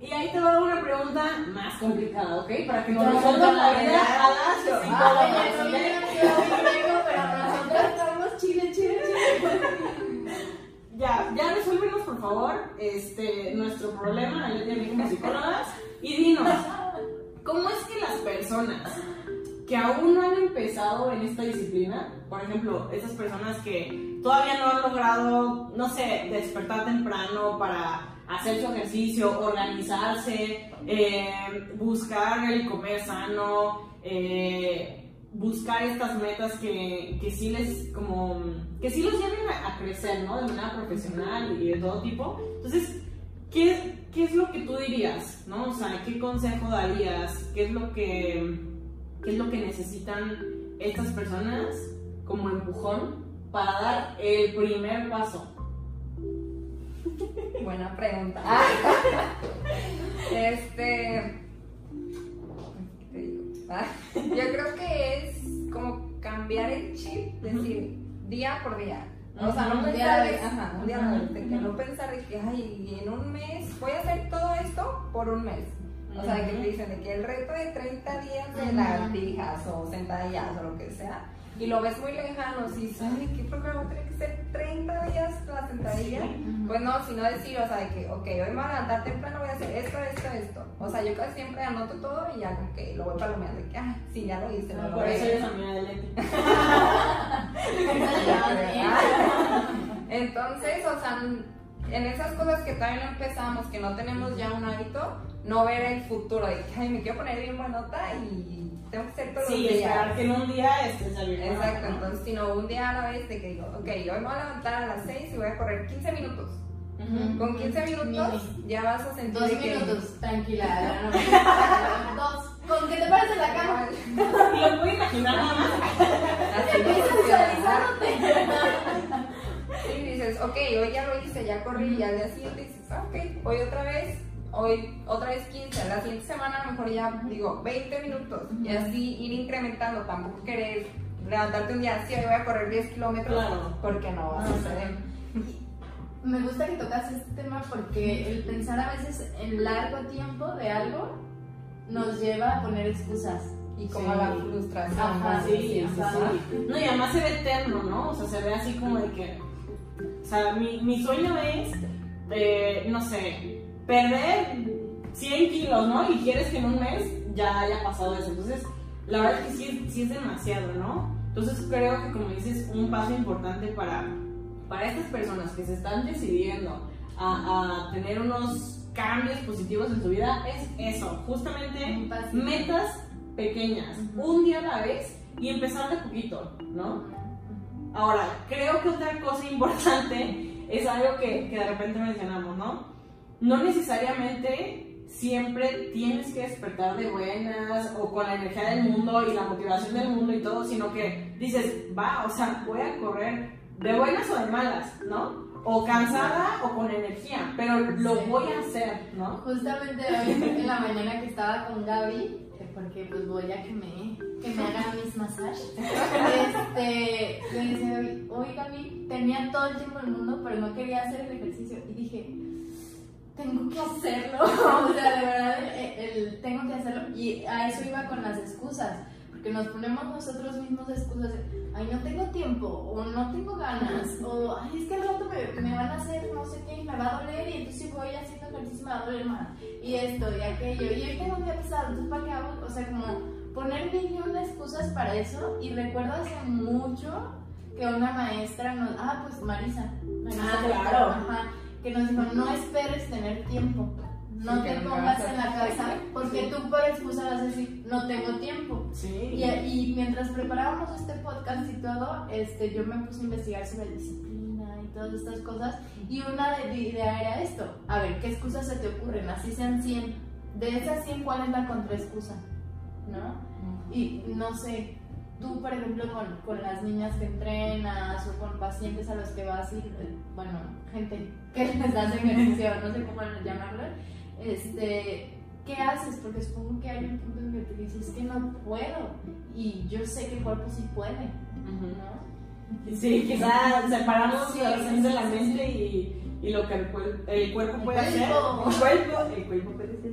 Y ahí te va a dar una pregunta más complicada, ¿ok? Para que nos Ya, resuelvan la vida a las no de pero nosotros estamos chile, chile, chile. Ya, ya resuélvenos por favor este, nuestro problema, a Leti y a mí como psicólogas, y dinos, ¿cómo es que las personas que aún no han empezado en esta disciplina, por ejemplo, esas personas que todavía no han logrado, no sé, despertar temprano para hacer su ejercicio, organizarse, eh, buscar el comer sano, eh, buscar estas metas que, que sí les como que sí los lleven a, a crecer, ¿no? De manera profesional y de todo tipo. Entonces, ¿qué, ¿qué es lo que tú dirías, no? O sea, ¿qué consejo darías? ¿Qué es lo que qué es lo que necesitan estas personas como empujón para dar el primer paso? Buena pregunta. este. ¿qué te digo? Ah, Yo creo que es como cambiar el chip, decir, día por día. O sea, no pensar de, ajá, un día a la vez, de que no pensar de que, ay, en un mes voy a hacer todo esto por un mes. O sea, de que te dicen de que el reto de 30 días de Ujú. lagartijas o sentadillas o lo que sea, y lo ves muy lejano, si dices, ay, ¿qué programa tiene que ser 30 días la sentadilla? Pues no, sino decir, o sea, de que, ok, hoy me voy a levantar temprano, voy a hacer esto, esto, esto. O sea, yo casi siempre anoto todo y ya como que lo voy palomeando, de que, ay, sí, ya lo hice, lo Por eso eres amiga de Leti. Entonces, o sea, en esas cosas que todavía no empezamos, que no tenemos ya un hábito, no ver el futuro, de que, ay, me quiero poner bien buenota y tengo que hacer todos Sí, los días. esperar que en un día estés salir. Exacto, entonces, sino un día a la vez de que digo, ok, hoy me voy a levantar a las 6 y voy a correr 15 minutos. Con 15 minutos ya vas a sentir Dos que- minutos, tranquila. no, Dos. Con que te pares en la cama. Y lo puedo imaginar nada más. Así visualizándote. Sí, dices, ok, hoy ya lo hice, ya corrí, y al día siguiente dices, ah, ok, hoy otra vez, hoy otra vez 15, la siguiente semana a lo mejor ya digo 20 minutos, y así ir incrementando, tampoco querer levantarte un día, sí, hoy voy a correr 10 kilómetros, Claro. porque no va a suceder. Me gusta que tocas este tema porque el pensar a veces en largo tiempo de algo nos lleva a poner excusas. Y como Sí. la frustración. Ajá, ¿no? Sí, sí, sí. No, y además se ve eterno, ¿no? O sea, se ve así como de que. O sea, mi, mi sueño es, eh, no sé, perder 100 kilos, ¿no? Y quieres que en un mes ya haya pasado eso. Entonces, la verdad es que sí, sí es demasiado, ¿no? Entonces, creo que, como dices, un paso importante para, para estas personas que se están decidiendo a, a tener unos cambios positivos en su vida es eso, justamente metas pequeñas, un día a la vez y empezar de poquito, ¿no? Ahora, creo que otra cosa importante es algo que, que de repente mencionamos, ¿no? No necesariamente siempre tienes que despertar de buenas o con la energía del mundo y la motivación del mundo y todo, sino que dices, va, o sea, voy a correr de buenas o de malas, ¿no? O cansada o con energía, pero lo voy a hacer, ¿no? Justamente hoy en la mañana que estaba con Gaby, porque pues voy a que me, que me hagan mis masajes, este, le decía hoy Gaby tenía todo el tiempo del mundo, pero no quería hacer el ejercicio. Y dije, tengo que hacerlo. o sea, de verdad, el, el- tengo que hacerlo. Y a eso iba con las excusas. Porque nos ponemos nosotros mismos excusas de, ay, no tengo tiempo, o no tengo ganas, o ay, es que al rato me, me van a hacer no sé qué y me va a doler, y entonces si voy haciendo ejercicio me va a doler más, y esto, y aquello, y hoy tengo un día pesado, entonces ¿para qué hago? O sea, como poner mil excusas para eso, y recuerdo hace mucho que una maestra nos, ah, pues Marisa, Marisa Ah, claro. ajá, que nos dijo, no esperes tener tiempo. No Sí, te pongas en la casa porque tú por excusa vas a decir no tengo tiempo. Sí. Y, y mientras preparábamos este podcast y todo, este, yo me puse a investigar sobre disciplina y todas estas cosas. Y una de, idea era esto: a ver, ¿qué excusas se te ocurren? Así sean 100. De esas 100, ¿cuál es la contraexcusa? ¿No? Y no sé, tú, por ejemplo, con, con las niñas que entrenas o con pacientes a los que vas y, eh, bueno, gente que les das ejercicio, no sé cómo llamarlo, este, ¿qué haces? Porque supongo que hay un punto en que te dices, es que no puedo. Y yo sé que el cuerpo sí puede, ¿no? Sí, quizás separamos Sí, sí, de la mente y, y lo que el, cuer- el cuerpo El puede hacer. cuerpo. El cuerpo, el cuerpo puede hacer.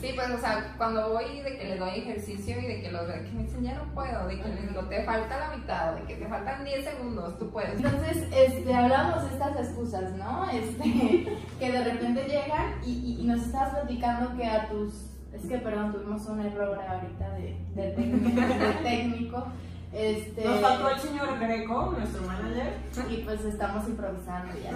Sí, pues, o sea, cuando voy de que les doy ejercicio y de que los veo que me dicen, ya no puedo, de que les digo, te falta la mitad, de que te faltan 10 segundos, tú puedes. Entonces, este, hablamos de estas excusas, ¿no? Este, que de repente llegan y, y- y nos estabas platicando que a tus... Es que, perdón, tuvimos un error ahorita de, de técnico. de técnico este, Nos faltó el señor Greco, nuestro manager. y pues estamos improvisando ya.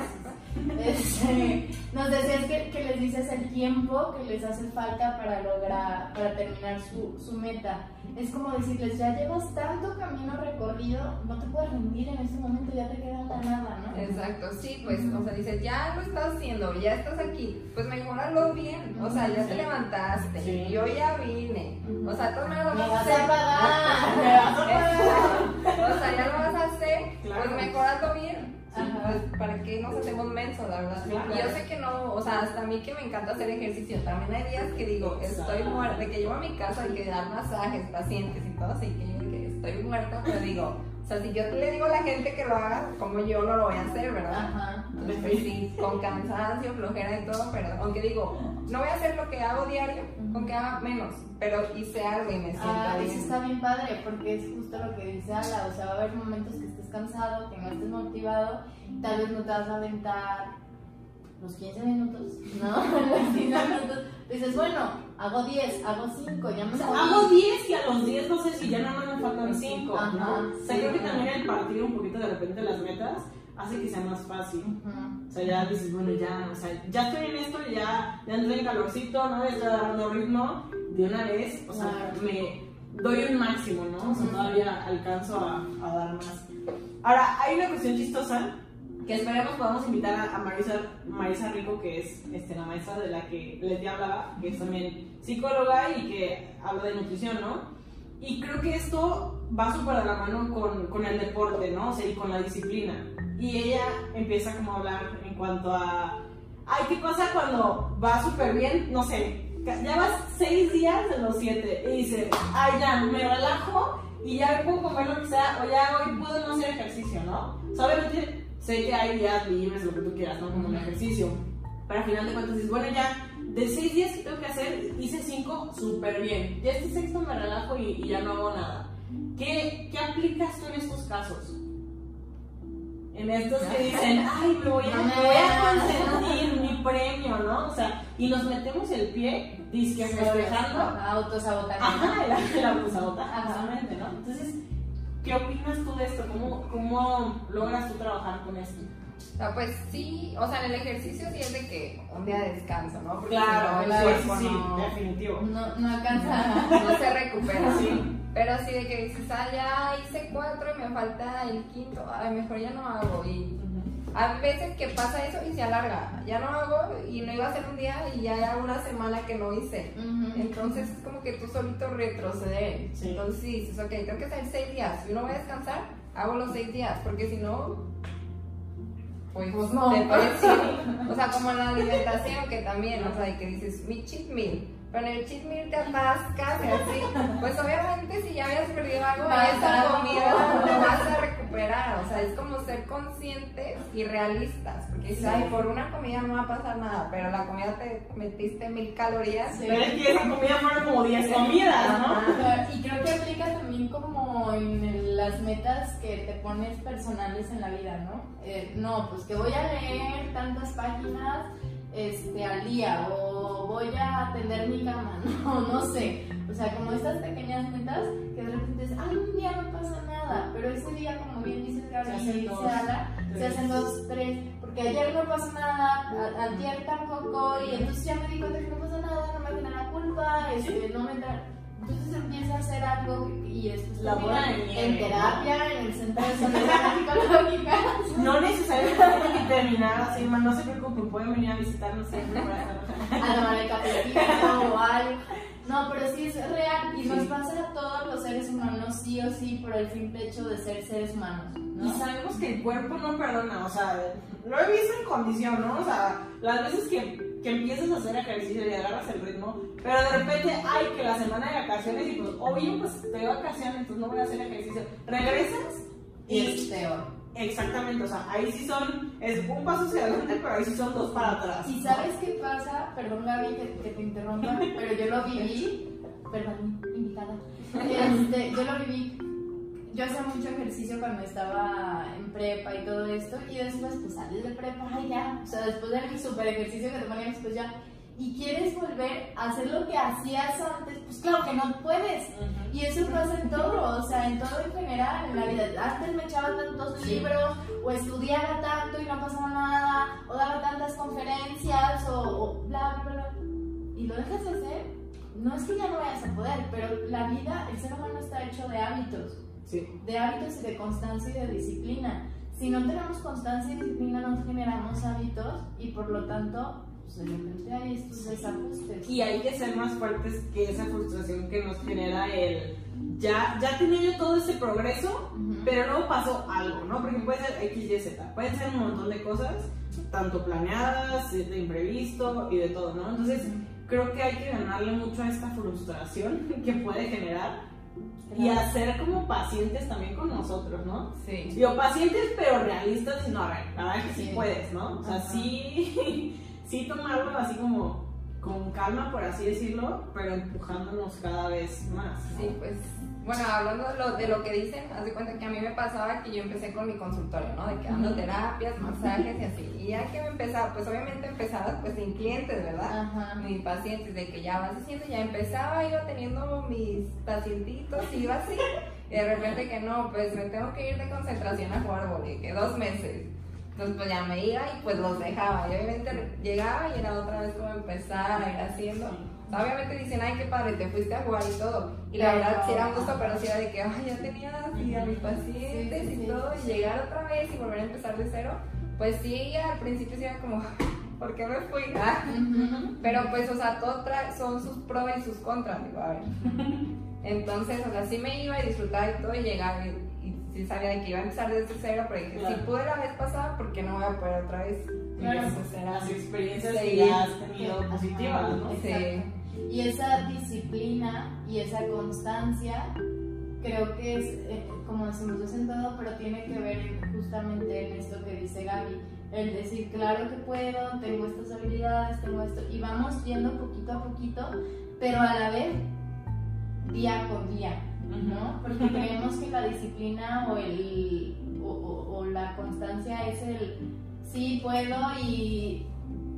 Este, nos decías que, que les dices el tiempo que les hace falta para lograr, para terminar su, su meta. Es como decirles, ya llevas tanto camino recorrido, no te puedes rendir en este momento, ya te queda la nada, ¿no? Exacto, sí, pues, o sea, dices, ya lo estás haciendo, ya estás aquí, pues mejoralo bien, o sea, ya te levantaste, Sí. yo ya vine, o sea, tú me lo Me vas a pagar. O sea, ya lo vas a hacer, Claro. pues mejoralo bien. Sí, Ajá. pues, ¿para qué nos hacemos mensos, la verdad? Claro. Y yo sé que no, o sea, hasta a mí que me encanta hacer ejercicio, también hay días que digo, estoy muerta, de que llevo a mi casa y que dar masajes, pacientes y todo, así que que estoy muerta, pero digo, o sea, si yo le digo a la gente que lo haga, como yo no lo voy a hacer, ¿verdad? Ajá. Entonces, pues sí, con cansancio, flojera y todo, pero aunque digo, no voy a hacer lo que hago diario, con que haga menos, pero hice algo y me siento Ah, eso bien. está bien padre, porque es justo lo que dice Ala, o sea, va a haber momentos que estés cansado, que no estés motivado, tal vez no te vas a aventar los 15 minutos, ¿no? los 15 minutos, dices, bueno, hago 10, hago 5, ya me O sea, hago 10 y a los 10 no sé si ya más me faltan 5. Ajá, ¿no? O sea, sí. creo que también el partir un poquito de repente las metas hace que sea más fácil. Ujú. O sea, ya dices, bueno, ya, o sea, ya estoy en esto, ya, ya entré en calorcito, ¿no? Ya estoy agarrando ritmo de una vez, o sea, me doy un máximo, ¿no? O sea, todavía alcanzo a, a dar más. Ahora, hay una cuestión chistosa que esperemos podamos invitar a, a Marisa, Marisa Rico, que es este, la maestra de la que les hablaba, que es también psicóloga y que habla de nutrición, ¿no? Y creo que esto va súper de la mano con, con el deporte, ¿no? O sea, y con la disciplina. Y ella empieza como a hablar en cuanto a, ay, ¿qué pasa cuando va súper bien? No sé, ya vas seis días de los siete y dice, ay, ya, me relajo y ya puedo comer lo que sea, o ya hoy puedo no hacer ejercicio, ¿no? O sea, obviamente sé que hay días libres, lo que tú quieras, ¿no? Como un ejercicio. Pero al final de cuentas dices, bueno, ya, de seis días que tengo que hacer, hice cinco súper bien. Ya este sexto me relajo y, y ya no hago nada. ¿Qué, ¿Qué aplicas tú en estos casos? En estos que dicen, ay, me voy a, me voy a consentir mi premio, ¿no? O sea, y nos metemos el pie, disque festejando. Autosabotaje. Ajá, la abusabota, Ajá. justamente, ¿no? Entonces, ¿qué opinas tú de esto? ¿Cómo, ¿Cómo logras tú trabajar con esto? O sea, pues sí, o sea, en el ejercicio sí es de que un día de descanso, ¿no? Porque Claro, si no, el cuerpo sí, no, definitivo. No, no alcanza. no se recupera. Sí. Pero sí de que dices, ah, ya hice cuatro y me falta el quinto, ay, mejor ya no hago. Y hay veces que pasa eso y se alarga. Ya no hago y no iba a ser un día y ya era una semana que no hice. Ujú. Entonces es como que tú solito retroceder. Sí. Entonces sí, dices, ok, tengo que hacer seis días. Si no voy a descansar, hago los seis días. Porque si no, pues, Pues no. te ir. O sea, como en la alimentación que también, o sea, y que dices, mi cheat meal. Pero en el cheat meal te atascas y así. Pues obviamente si ya habías perdido algo, esa comida O sea, es como ser conscientes y realistas. Porque dices, ay, por una comida no va a pasar nada, pero la comida te metiste mil calorías. Sí. Pero es que esa comida fueron como 10 comidas, ¿no? Y creo que aplica también como en las metas que te pones personales en la vida, ¿no? Eh, no, pues que voy a leer tantas páginas este, al día o voy a atender mi cama, no, no sé. O sea, como estas pequeñas metas que de repente dices, ay, un día no pasa nada, pero ese día, como bien dices Gaby, Se hacen dice dos, se hacen dos, tres, porque ayer no pasó nada, a- ayer tampoco, y entonces ya me di cuenta que no pasa nada, no me genera culpa, este, no me entra... Entonces empieza a hacer algo y La termina nieve. en terapia, en el centro de salud psicológica. No necesariamente tiene que terminar así, man, no se preocupen, pueden venir a visitarnos siempre para a tomar el cafecito o algo. No, pero sí es real y nos pasa a todos los seres humanos, sí o sí, por el simple hecho de ser seres humanos. Y ¿no? sabemos que el cuerpo no perdona, o sea, lo he visto en condición, ¿no? O sea, las veces que que empiezas a hacer ejercicio y agarras el ritmo, pero de repente, ay, que la semana de vacaciones y pues, obvio, pues te vacaciones, entonces no voy a hacer ejercicio. Regresas y, y es peor. Exactamente, o sea, ahí sí son, es un paso hacia adelante, pero ahí sí son dos para atrás. ¿Y sabes qué pasa? Perdón Gaby que, que te interrumpa, pero yo lo viví, perdón, invitada, este, yo lo viví, yo hacía mucho ejercicio cuando estaba en prepa y todo esto, y después pues sales de prepa, ay ya, o sea, después de mi super ejercicio que te poníamos pues ya, y quieres volver a hacer lo que hacías antes, pues claro que no puedes. Y eso pasa en todo, o sea, en todo en general, en la vida. Antes me echaba tantos libros, o estudiaba tanto y no pasaba nada, o daba tantas conferencias, o, o bla, bla, bla. Y lo dejas de hacer. No es que ya no vayas a poder, pero la vida, el ser humano está hecho de hábitos. Sí. De hábitos y de constancia y de disciplina. Si no tenemos constancia y disciplina, no generamos hábitos y por lo tanto pues de repente hay estos desajustes. Y hay que ser más fuertes que esa frustración que nos genera el. Ya, ya tenía yo todo ese progreso, uh -huh. pero luego pasó algo, ¿no? Porque puede ser X, Y, Z, puede ser un montón de cosas, tanto planeadas, de imprevisto y de todo, ¿no? Entonces, creo que hay que ganarle mucho a esta frustración que puede generar. Y hacer como pacientes también con nosotros, ¿no? Sí. Digo, pacientes pero realistas, y no, a ver, la verdad que sí, sí puedes, ¿no? O sea, Ajá. sí sí tomarlo así como con calma, por así decirlo, pero empujándonos cada vez más. ¿no? Sí, pues, bueno, hablando de lo, de lo que dicen, haz de cuenta que a mí me pasaba que yo empecé con mi consultorio, ¿no? De que dando uh -huh. terapias, masajes y así. Y ya que me empezaba, pues obviamente empezaba pues sin clientes, ¿verdad? -huh. Mis pacientes, de que ya vas haciendo, ya empezaba, iba teniendo mis pacientitos, iba así. Y de repente que no, pues me tengo que ir de concentración a jugar boli, que dos meses. Entonces pues ya me iba y pues los dejaba. Y obviamente llegaba y era otra vez como empezar a ir haciendo. Obviamente dicen, ay, qué padre, te fuiste a jugar y todo. Y la verdad sí era un gusto, pero sí era de que, ay, ya tenía así a mis pacientes sí, sí, y todo. Y llegar otra vez y volver a empezar de cero. Pues sí, al principio sí era como, ¿por qué me fui? Ah. Pero pues, o sea, todo son sus pros y sus contras, digo, a ver. Entonces, o sea, sí me iba y disfrutaba y todo y llegaba y, sí sabía de que iba a empezar desde cero, pero dije, claro. si pude la vez pasada, ¿por qué no voy a poder otra vez? Claro, pues las experiencias que ya has tenido positivas, ¿no? Sí. Y esa disciplina y esa constancia, creo que es, eh, como decimos, es en todo, pero tiene que ver justamente en esto que dice Gaby. El decir, claro que puedo, tengo estas habilidades, tengo esto, y vamos yendo poquito a poquito, pero a la vez día con día. ¿no? Porque creemos que la disciplina o, el, o, o, o, la constancia es el sí puedo y,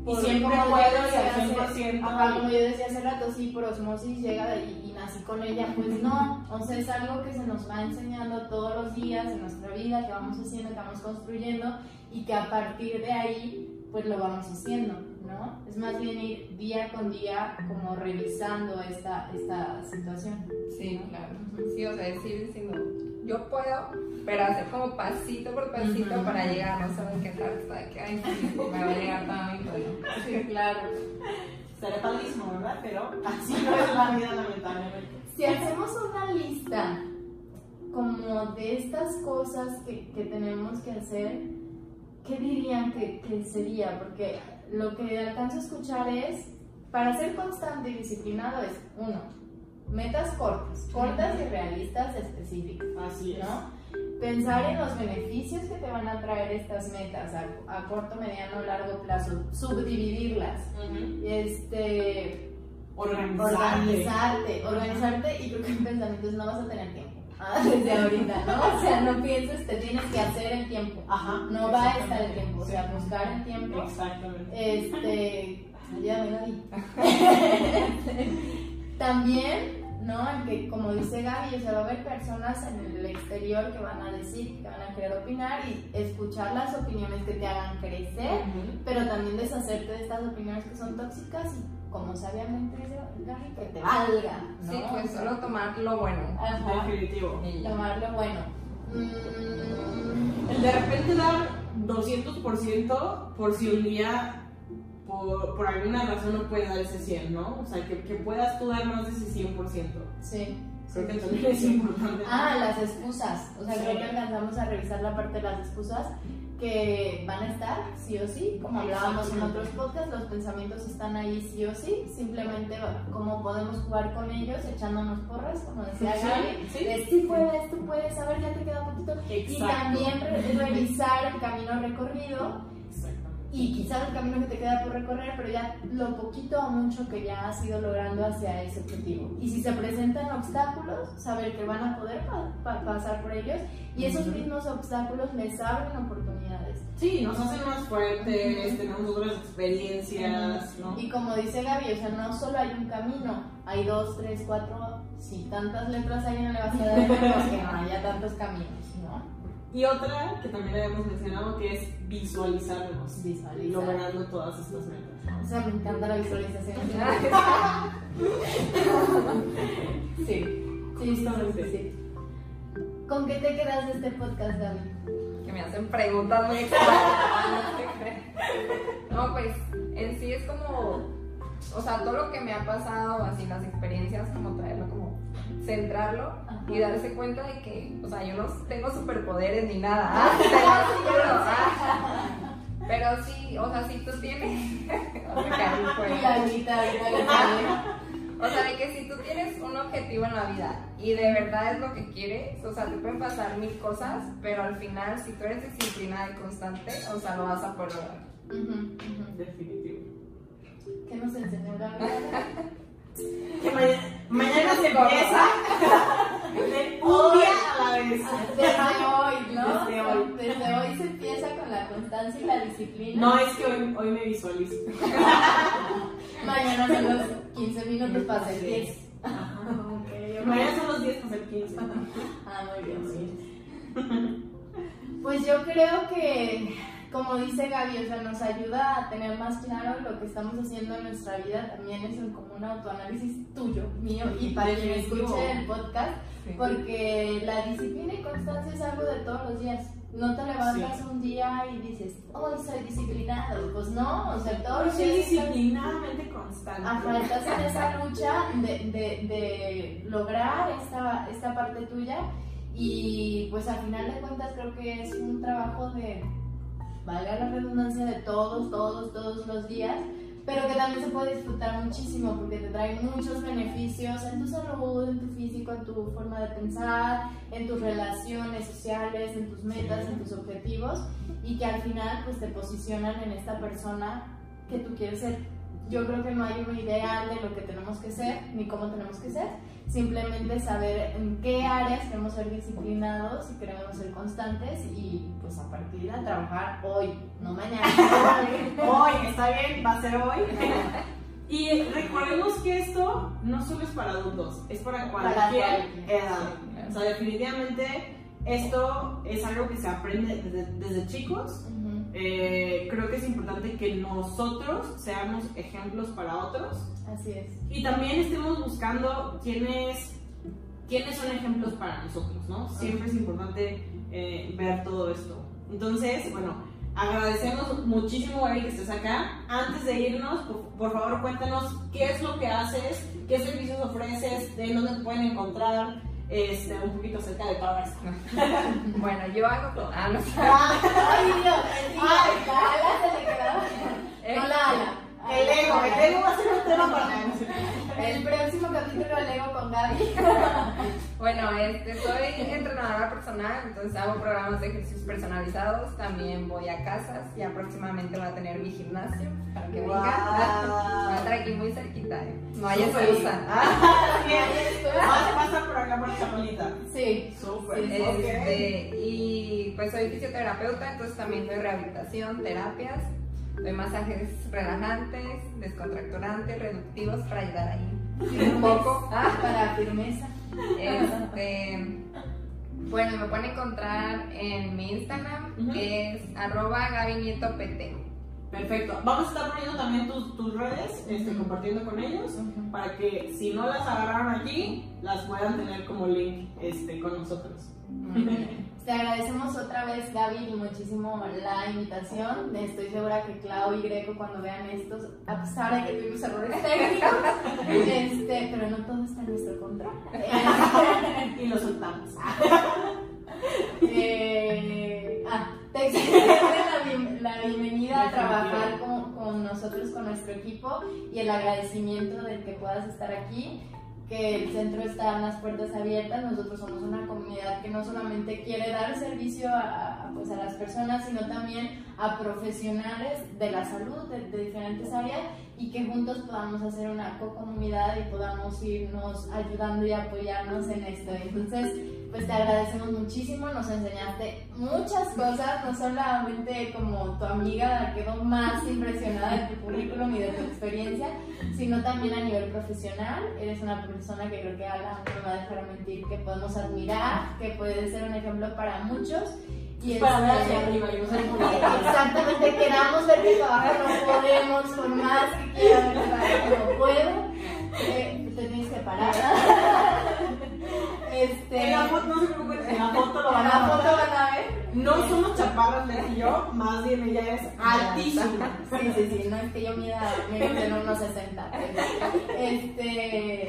y siempre puedo y al 100%. Ajá, como yo decía hace rato, sí, por osmosis llega y, y, nací con ella, pues no, o sea, es algo que se nos va enseñando todos los días en nuestra vida, que vamos haciendo, que vamos construyendo y que a partir de ahí, pues lo vamos haciendo. ¿no? Es más bien ir día con día como revisando esta, esta situación. Sí, claro. Sí, o sea, decir diciendo, yo puedo, pero hacer como pasito por pasito uh -huh. para llegar, no solo quejar hasta que, ay, sí, me va a llegar pueblo. Sí, claro. Será padrísimo, ¿verdad? Pero así no es la vida, lamentablemente. Si hacemos una lista como de estas cosas que, que tenemos que hacer, ¿qué dirían que, que sería? Porque lo que alcanzo a escuchar es, para ser constante y disciplinado es, uno, metas cortas, cortas y realistas específicas. Así es. Pensar en los beneficios que te van a traer estas metas a, a corto, mediano, largo plazo, subdividirlas, uh -huh. este, organizarte. organizarte, organizarte y creo que en pensamientos no vas a tener tiempo. Ah, desde ahorita, ¿no? O sea, no pienses, te tienes que hacer el tiempo. Ajá. No va a estar el tiempo, o sea, buscar el tiempo. Exactamente. Este. Ayúdame, Gaby. También, ¿no? En que, como dice Gaby, o sea, va a haber personas en el exterior que van a decir, que van a querer opinar y escuchar las opiniones que te hagan crecer, uh -huh. pero también deshacerte de estas opiniones que son tóxicas y como sabiamente dice Gaby, que te valga. ¿no? Sí, pues solo tomar lo bueno. Ajá. Definitivo. Tomar lo bueno. Mm. El de repente dar 200% por si un día por, por, alguna razón no puedes dar ese 100, ¿no? O sea, que, que puedas tú dar más de ese 100%. Sí. Creo que también es importante. Ah, las excusas. O sea, sí. creo que alcanzamos a revisar la parte de las excusas. que van a estar, sí o sí, como hablábamos en otros podcasts, los pensamientos están ahí sí o sí, simplemente como podemos jugar con ellos, echándonos porras, como decía Gaby, sí. de sí puedes, tú puedes, a ver, ya te queda poquito, y Exacto. también re- revisar el camino recorrido y quizás el camino que te queda por recorrer, pero ya lo poquito o mucho que ya has ido logrando hacia ese objetivo. Y si se presentan obstáculos, saber que van a poder pa- pa- pasar por ellos y esos mismos obstáculos les abren oportunidades. Sí, nos hacen más fuertes, tenemos otras experiencias, ¿no? Y como dice Gaby, o sea, no solo hay un camino, hay dos, tres, cuatro, si tantas letras hay en el abecedario, pues que no haya tantos caminos, ¿no? Y otra que también habíamos mencionado que es visualizarnos, Visualizar. logrando todas estas metas. O sea, me encanta la visualización. Sí, sí, sí, sí, sí. ¿Con qué te quedas de este podcast, Gaby? que me hacen preguntas muy extrañas. No, pues en sí es como, o sea, todo lo que me ha pasado, así las experiencias, como traerlo, como centrarlo y darse cuenta de que, o sea, yo no tengo superpoderes ni nada. Ah, ah. Pero sí, o sea, si tú tienes. o sea, la de que si tú tienes un objetivo en la vida y de verdad es lo que quieres, o sea, te pueden pasar mil cosas, pero al final, si tú eres disciplinada y constante, o sea, lo vas a poder lograr. Definitivo. ¿Qué nos enseñó Gaby? Que mañana, mañana se empieza un día a la vez. Desde hoy, ¿no? Desde hoy. Desde hoy se empieza con la constancia y la disciplina. No, es que hoy, hoy me visualizo. Mañana son los 15 minutos para hacer 10. Mañana son los 10 para ser 15. Ah, muy bien, muy bien. Pues yo creo que, como dice Gaby, o sea, nos ayuda a tener más claro lo que estamos haciendo en nuestra vida. También es un- como un autoanálisis tuyo, mío y para quien escuche el podcast, porque la disciplina y constancia es algo de todos los días. No te levantas un día y dices, hoy soy disciplinado. Pues no, o sea, todos los días. disciplinadamente constante. Ajá, estás en esa lucha de, de, de lograr esta, esta parte tuya y pues al final de cuentas creo que es un trabajo de, valga la redundancia, de todos, todos, todos los días, pero que también se puede disfrutar muchísimo porque te trae muchos beneficios en tu salud, en tu físico, en tu forma de pensar, en tus relaciones sociales, en tus metas, en tus objetivos y que al final pues te posicionan en esta persona que tú quieres ser. Yo creo que no hay un ideal de lo que tenemos que ser ni cómo tenemos que ser, simplemente saber en qué áreas queremos ser disciplinados y queremos ser constantes y pues a partir de trabajar hoy, no mañana. Hoy, está bien, va a ser hoy. Y recordemos que esto no solo es para adultos, es para cualquier cualquier. edad. O sea, definitivamente esto es algo que se aprende desde, desde chicos. Eh, creo que es importante que nosotros seamos ejemplos para otros Así es. y también estemos buscando quiénes, quiénes son ejemplos para nosotros, ¿no? Siempre es importante eh, ver todo esto. Entonces, bueno, agradecemos muchísimo, Gaby, que estés acá. Antes de irnos, por, por favor, cuéntanos qué es lo que haces, qué servicios ofreces, de dónde te pueden encontrar, este, un poquito acerca de todo esto. Bueno, yo hago todo. Ah, no. Ay, Dios, ala se le No la ala. El ego, el ego va a ser un tema para El próximo capítulo el ego con Gaby. Bueno, este, soy entrenadora personal, entonces hago programas de ejercicios personalizados, también voy a casas, ya próximamente voy a tener mi gimnasio para que vengan. Guau. Voy a estar aquí muy cerquita, ¿eh? no hay excusa. bien. Vas a pasar por acá por Chapulita. Sí. Súper. Sí. Este, y pues soy fisioterapeuta, entonces también doy rehabilitación, terapias, doy masajes relajantes, descontracturantes, reductivos para ayudar ahí un poco. Ah, Para firmeza. Este, bueno, me pueden encontrar en mi Instagram, Ujú. que es arroba gabinietopt. Perfecto. Vamos a estar poniendo también tus, tus redes, este, compartiendo con ellos, para que si no las agarraron aquí, las puedan tener como link este, con nosotros. Te agradecemos otra vez, Gaby, muchísimo la invitación. Estoy segura que Clau y Greco, cuando vean estos, a pesar de que tuvimos errores técnicos, este, pero no todo está en nuestro control. y lo soltamos. Eh, ah, te que se den la, bienvenida a trabajar con, con nosotros, con nuestro equipo y el agradecimiento de que puedas estar aquí que el centro está en las puertas abiertas. Nosotros somos una comunidad que no solamente quiere dar servicio a, pues a las personas, sino también a profesionales de la salud de, de diferentes áreas y que juntos podamos hacer una co-comunidad y podamos irnos ayudando y apoyarnos en esto. Entonces, pues te agradecemos muchísimo, nos enseñaste muchas cosas, no solamente como tu amiga la quedó más impresionada de tu currículum y de tu experiencia, sino también a nivel profesional. Eres una persona que creo que Alan no me va a dejar mentir, que podemos admirar, que puede ser un ejemplo para muchos. Y para ver hacia arriba Exactamente, queramos ver que trabajo, no podemos, por más que quiera ver trabajo, no puedo. Eh, te tienes que parar. Este, en la foto, no se preocupen, en la foto lo van, a, foto van a ver. No somos chaparras, de y yo, más bien ella es altísima. Sí, sí, sí, no es que yo mida menos de unos 60. Este,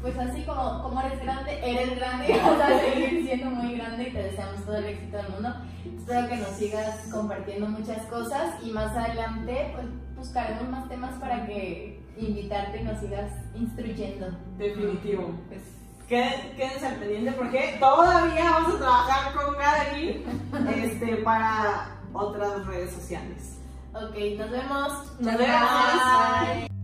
pues así como, como eres grande, eres grande, vas a seguir siendo muy grande y te deseamos todo el éxito del mundo. Espero que nos sigas compartiendo muchas cosas y más adelante pues buscaremos más temas para que invitarte y nos sigas instruyendo. Definitivo. Pues, quédense al pendiente porque todavía vamos a trabajar con Gaby este, para otras redes sociales. Ok, nos vemos. Nos vemos.